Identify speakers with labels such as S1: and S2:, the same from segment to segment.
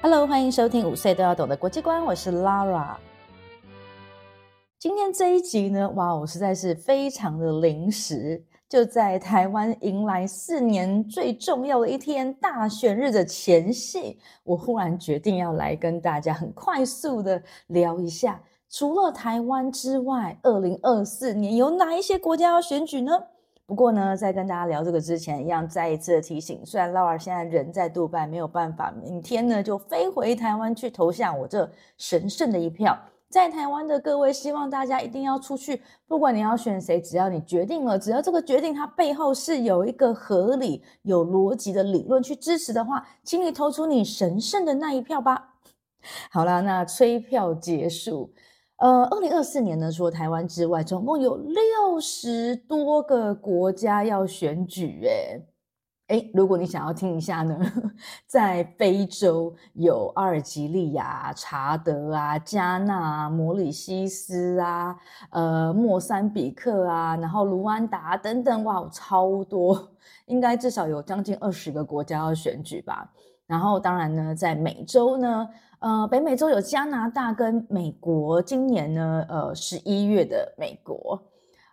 S1: Hello，欢迎收听五岁都要懂的国际观，我是 Lara。今天这一集呢，哇，我实在是非常的临时，就在台湾迎来四年最重要的一天大选日的前夕，我忽然决定要来跟大家很快速的聊一下，除了台湾之外，二零二四年有哪一些国家要选举呢？不过呢，在跟大家聊这个之前，一样再一次的提醒，虽然 Lara 现在人在杜拜，没有办法明天呢就飞回台湾去投下我这神圣的一票。在台湾的各位，希望大家一定要出去，不管你要选谁，只要你决定了，只要这个决定它背后是有一个合理、有逻辑的理论去支持的话，请你投出你神圣的那一票吧。好啦，那催票结束。呃，二零二四年呢，除了台湾之外，总共有六十多个国家要选举，诶诶，如果你想要听一下呢，在非洲有阿尔及利亚、查德啊、加纳啊、摩里西斯啊、呃、莫桑比克啊，然后卢安达等等，哇，超多，应该至少有将近二十个国家要选举吧。然后当然呢，在美洲呢，呃，北美洲有加拿大跟美国，今年呢，呃，十一月的美国，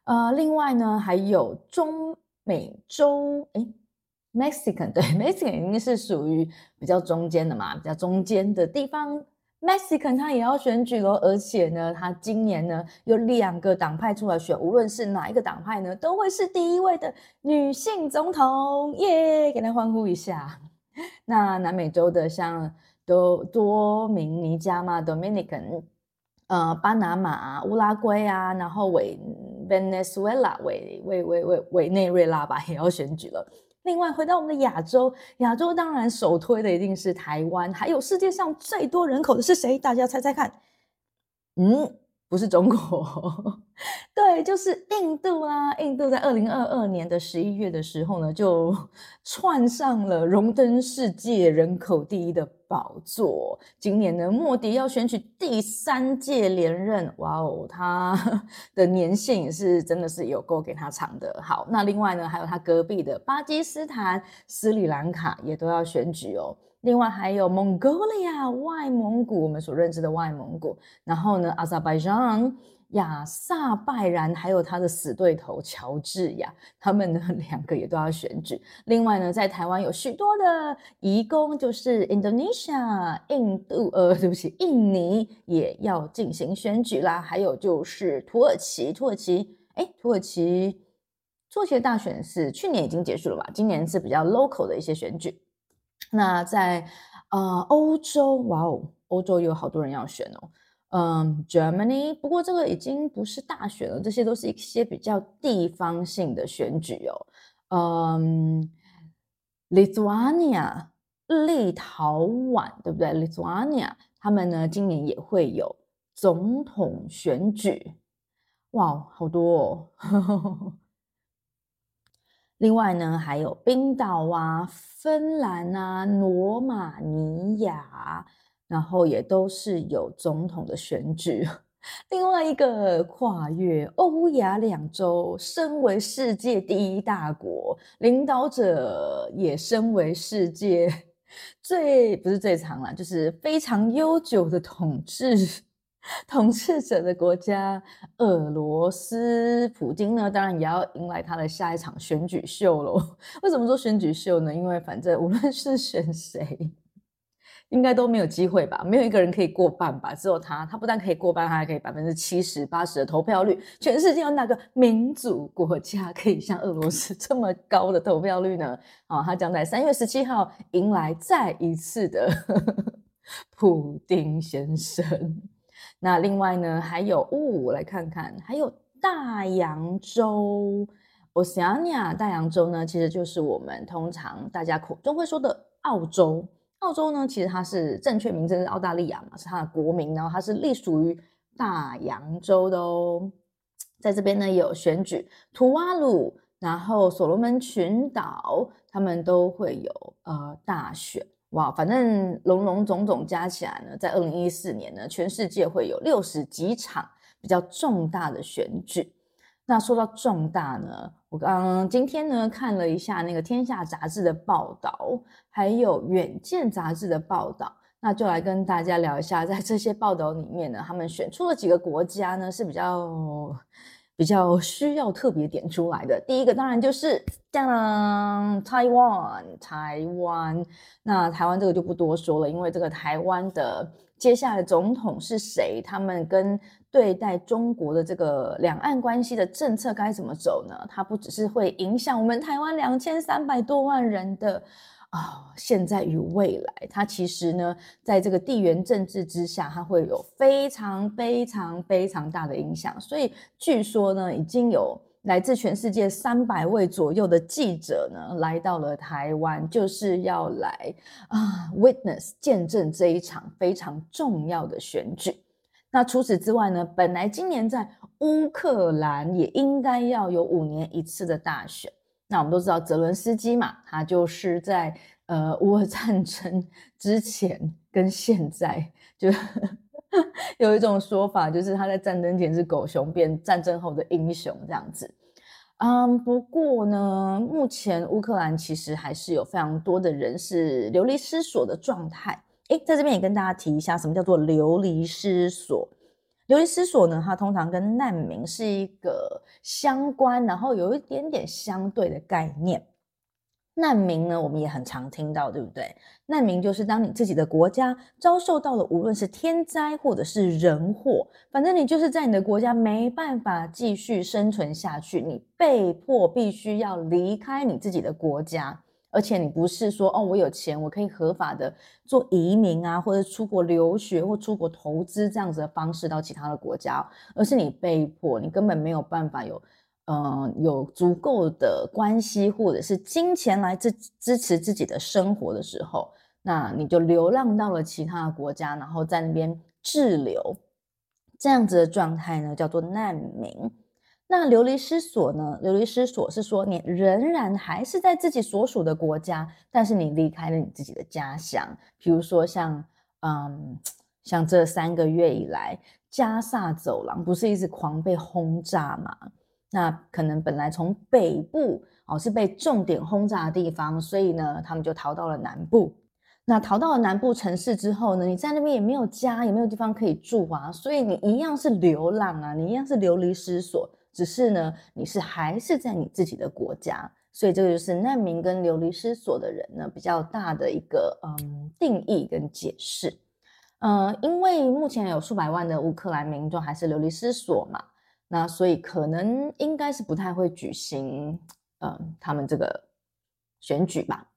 S1: 呃，另外呢还有中美洲，诶 Mexican 对，Mexican 应该是属于比较中间的嘛，比较中间的地方。Mexican 他也要选举咯，而且呢，他今年呢有两个党派出来选，无论是哪一个党派呢，都会是第一位的女性总统，耶，给他欢呼一下。那南美洲的像多多明尼加嘛，Dominican，呃，巴拿马、乌拉圭啊，然后委 Venezuela 委委委委委内瑞拉吧，也要选举了。另外，回到我们的亚洲，亚洲当然首推的一定是台湾，还有世界上最多人口的是谁？大家猜猜看。嗯，不是中国，对，就是印度啊！印度在二零二二年的十一月的时候呢，就 窜上了荣登世界人口第一的宝座。今年呢，莫迪要选举第三届连任，哇哦，他 的年限也是真的是有够给他长的。好，那另外呢，还有他隔壁的巴基斯坦、斯里兰卡也都要选举哦。另外还有 Mongolia 外蒙古，我们所认知的外蒙古。然后呢，Azerbaijan 亚萨拜然，还有他的死对头乔治亚，他们呢 两个也都要选举。另外呢，在台湾有许多的移工，就是 Indonesia 印度，呃，对不起，印尼也要进行选举啦。还有就是土耳其，土耳其，哎，土耳其，土耳其的大选是去年已经结束了吧？今年是比较 local 的一些选举。那在呃欧洲，哇哦，欧洲有好多人要选哦。嗯，Germany，不过这个已经不是大选了，这些都是一些比较地方性的选举哦。嗯，Lithuania，立陶宛，对不对？Lithuania，他们呢今年也会有总统选举，哇，好多哦。另外呢，还有冰岛啊、芬兰啊、罗马尼亚。然后也都是有总统的选举，另外一个跨越欧亚两洲，身为世界第一大国，领导者也身为世界 最不是最长啦，就是非常悠久的统治 统治者的国家——俄罗斯，普京呢，当然也要迎来他的下一场选举秀喽。为什么说选举秀呢？因为反正无论是选谁。应该都没有机会吧？没有一个人可以过半吧？只有他，他不但可以过半，他还可以百分之七十、八十的投票率。全世界有哪个民主国家可以像俄罗斯这么高的投票率呢？啊，他将在三月十七号迎来再一次的 普丁先生。那另外呢，还有，哦，我来看看，还有大洋洲，Oceania，大洋洲呢，其实就是我们通常大家口中会说的澳洲。澳洲呢，其实它是正确名称是澳大利亚嘛，是它的国名，然后它是隶属于大洋洲的哦。在这边呢，有选举，图瓦鲁，然后所罗门群岛，他们都会有呃大选。哇，反正龙龙总总加起来呢，在二零一四年呢，全世界会有六十几场比较重大的选举。那说到重大呢，我刚今天呢看了一下那个《天下》杂志的报道，还有《远见》杂志的报道，那就来跟大家聊一下，在这些报道里面呢，他们选出了几个国家呢是比较比较需要特别点出来的。第一个当然就是当台湾，台湾。那台湾这个就不多说了，因为这个台湾的接下来总统是谁，他们跟。对待中国的这个两岸关系的政策该怎么走呢？它不只是会影响我们台湾两千三百多万人的啊、哦、现在与未来，它其实呢，在这个地缘政治之下，它会有非常非常非常大的影响。所以据说呢，已经有来自全世界三百位左右的记者呢，来到了台湾，就是要来啊 witness 见证这一场非常重要的选举。那除此之外呢，本来今年在乌克兰也应该要有五年一次的大选。那我们都知道泽伦斯基嘛，他就是在呃乌俄战争之前跟现在就 有一种说法，就是他在战争前是狗熊变战争后的英雄这样子。嗯，不过呢，目前乌克兰其实还是有非常多的人是流离失所的状态。诶，在这边也跟大家提一下，什么叫做流离失所？流离失所呢，它通常跟难民是一个相关，然后有一点点相对的概念。难民呢，我们也很常听到，对不对？难民就是当你自己的国家遭受到了无论是天灾或者是人祸，反正你就是在你的国家没办法继续生存下去，你被迫必须要离开你自己的国家。而且你不是说哦，我有钱，我可以合法的做移民啊，或者出国留学或出国投资这样子的方式到其他的国家，而是你被迫，你根本没有办法有，嗯、有足够的关系或者是金钱来支支持自己的生活的时候，那你就流浪到了其他的国家，然后在那边滞留，这样子的状态呢，叫做难民。那流离失所呢？流离失所是说你仍然还是在自己所属的国家，但是你离开了你自己的家乡。比如说像，嗯，像这三个月以来，加萨走廊不是一直狂被轰炸吗？那可能本来从北部哦是被重点轰炸的地方，所以呢，他们就逃到了南部。那逃到了南部城市之后呢，你在那边也没有家，也没有地方可以住啊，所以你一样是流浪啊，你一样是流离失所。只是呢，你是还是在你自己的国家，所以这个就是难民跟流离失所的人呢比较大的一个嗯定义跟解释。嗯，因为目前有数百万的乌克兰民众还是流离失所嘛，那所以可能应该是不太会举行嗯他们这个选举吧。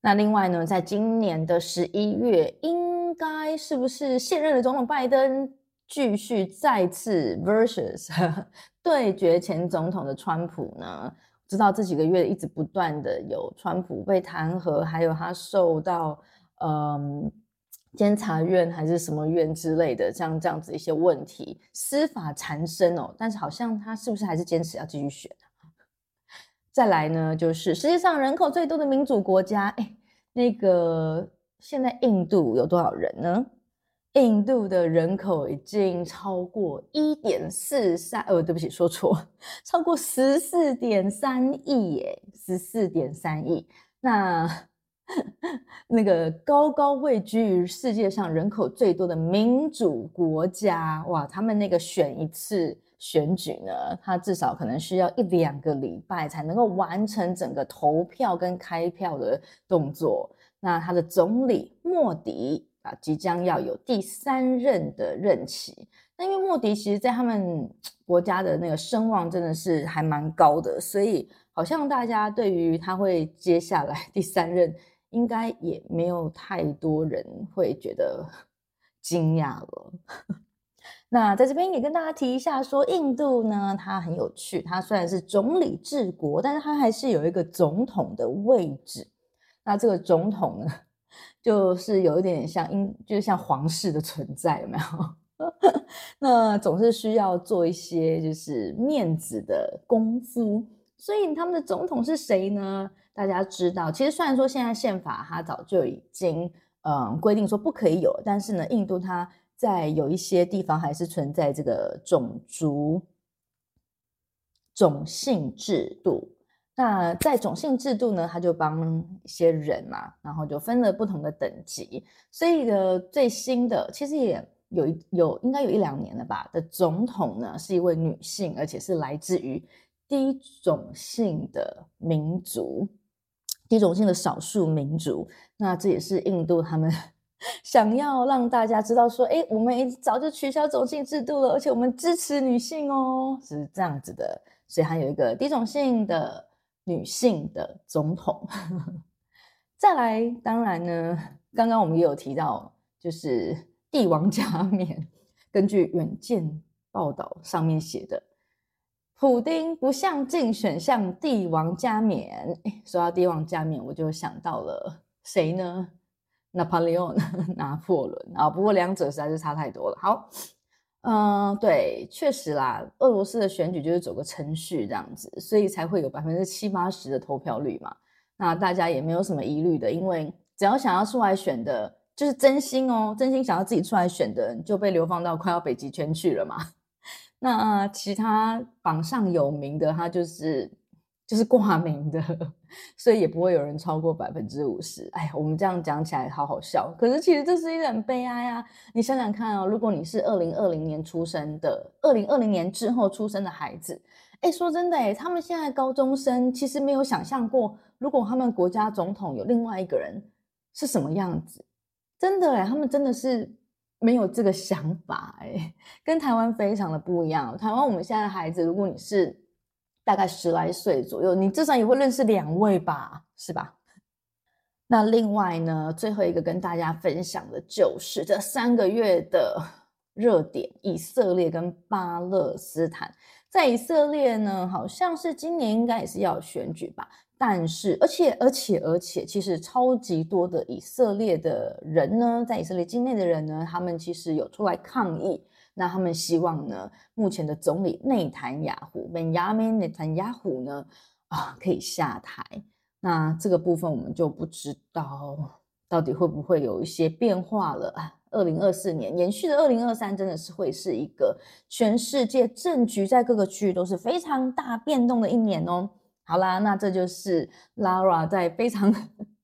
S1: 那另外呢，在今年的十一月，应该是不是现任的总统拜登继续再次 versus？对决前总统的川普呢，知道这几个月一直不断的有川普被弹劾，还有他受到嗯监察院还是什么院之类的像这样子一些问题，司法缠身哦。但是好像他是不是还是坚持要继续选？再来呢，就是世界上人口最多的民主国家，哎，那个现在印度有多少人呢？印度的人口已经超过一点四三，呃，对不起，说错，超过十四点三亿耶，十四点三亿。那 那个高高位居于世界上人口最多的民主国家，哇，他们那个选一次选举呢，他至少可能需要一两个礼拜才能够完成整个投票跟开票的动作。那他的总理莫迪。啊即将要有第三任的任期，那因为莫迪其实在他们国家的那个声望真的是还蛮高的，所以好像大家对于他会接下来 第三任，应该也没有太多人会觉得 惊讶了。那在这边也跟大家提一下，说印度呢，它很有趣，它虽然是总理治国，但是它还是有一个总统的位置。那这个总统呢？就是有一点像英，就是像皇室的存在，有没有？那总是需要做一些就是面子的功夫。所以他们的总统是谁呢？大家知道，其实虽然说现在宪法它早就已经嗯规定说不可以有，但是呢，印度它在有一些地方还是存在这个种族种姓制度。那在种姓制度呢，他就帮一些人嘛，然后就分了不同的等级。所以的最新的，其实也有一有应该有一两年了吧的总统呢，是一位女性，而且是来自于低种姓的民族，低种姓的少数民族。那这也是印度他们。想要让大家知道说，哎，我们早就取消种姓制度了，而且我们支持女性哦，是这样子的。所以还有一个低种姓的女性的总统。再来，当然呢，刚刚我们也有提到，就是帝王加冕。根据《远见》报道上面写的，普丁不像竞选像帝王加冕。说到帝王加冕，我就想到了谁呢？拿破仑，拿破仑啊！不过两者实在是差太多了。好，嗯、对，确实啦，俄罗斯的选举就是走个程序这样子，所以才会有百分之七八十的投票率嘛。那大家也没有什么疑虑的，因为只要想要出来选的，就是真心哦，真心想要自己出来选的人，就被流放到快要北极圈去了嘛。那其他榜上有名的，他就是。就是挂名的，所以也不会有人超过百分之五十。哎呀，我们这样讲起来好好笑，可是其实这是一个很悲哀啊！你想想看哦，如果你是二零二零年出生的，二零二零年之后出生的孩子，哎，说真的，哎，他们现在高中生其实没有想象过，如果他们国家总统有另外一个人是什么样子，真的哎，他们真的是没有这个想法哎，跟台湾非常的不一样。台湾我们现在的孩子，如果你是。大概十来岁左右，你至少也会认识两位吧，是吧？那另外呢，最后一个跟大家分享的就是这三个月的热点：以色列跟巴勒斯坦。在以色列呢，好像是今年应该也是要选举吧，但是而且而且而且，其实超级多的以色列的人呢，在以色列境内的人呢，他们其实有出来抗议。那他们希望呢，目前的总理内塔尼亚胡 Benjamin Netanyahu 呢，啊，可以下台。那这个部分我们就不知道到底会不会有一些变化了。二零二四年延续的二零二三，真的是会是一个全世界政局在各个区域都是非常大变动的一年哦。好啦，那这就是 Lara 在非常。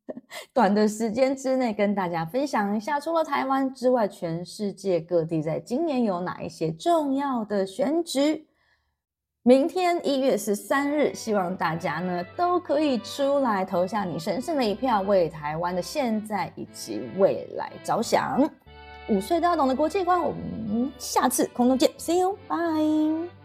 S1: 短的时间之内跟大家分享一下，除了台湾之外，全世界各地在今年有哪一些重要的选举？明天一月十三日，希望大家呢都可以出来投下你神圣的一票，为台湾的现在以及未来着想。五岁都要懂的国际观，我们下次空中见，See you，bye。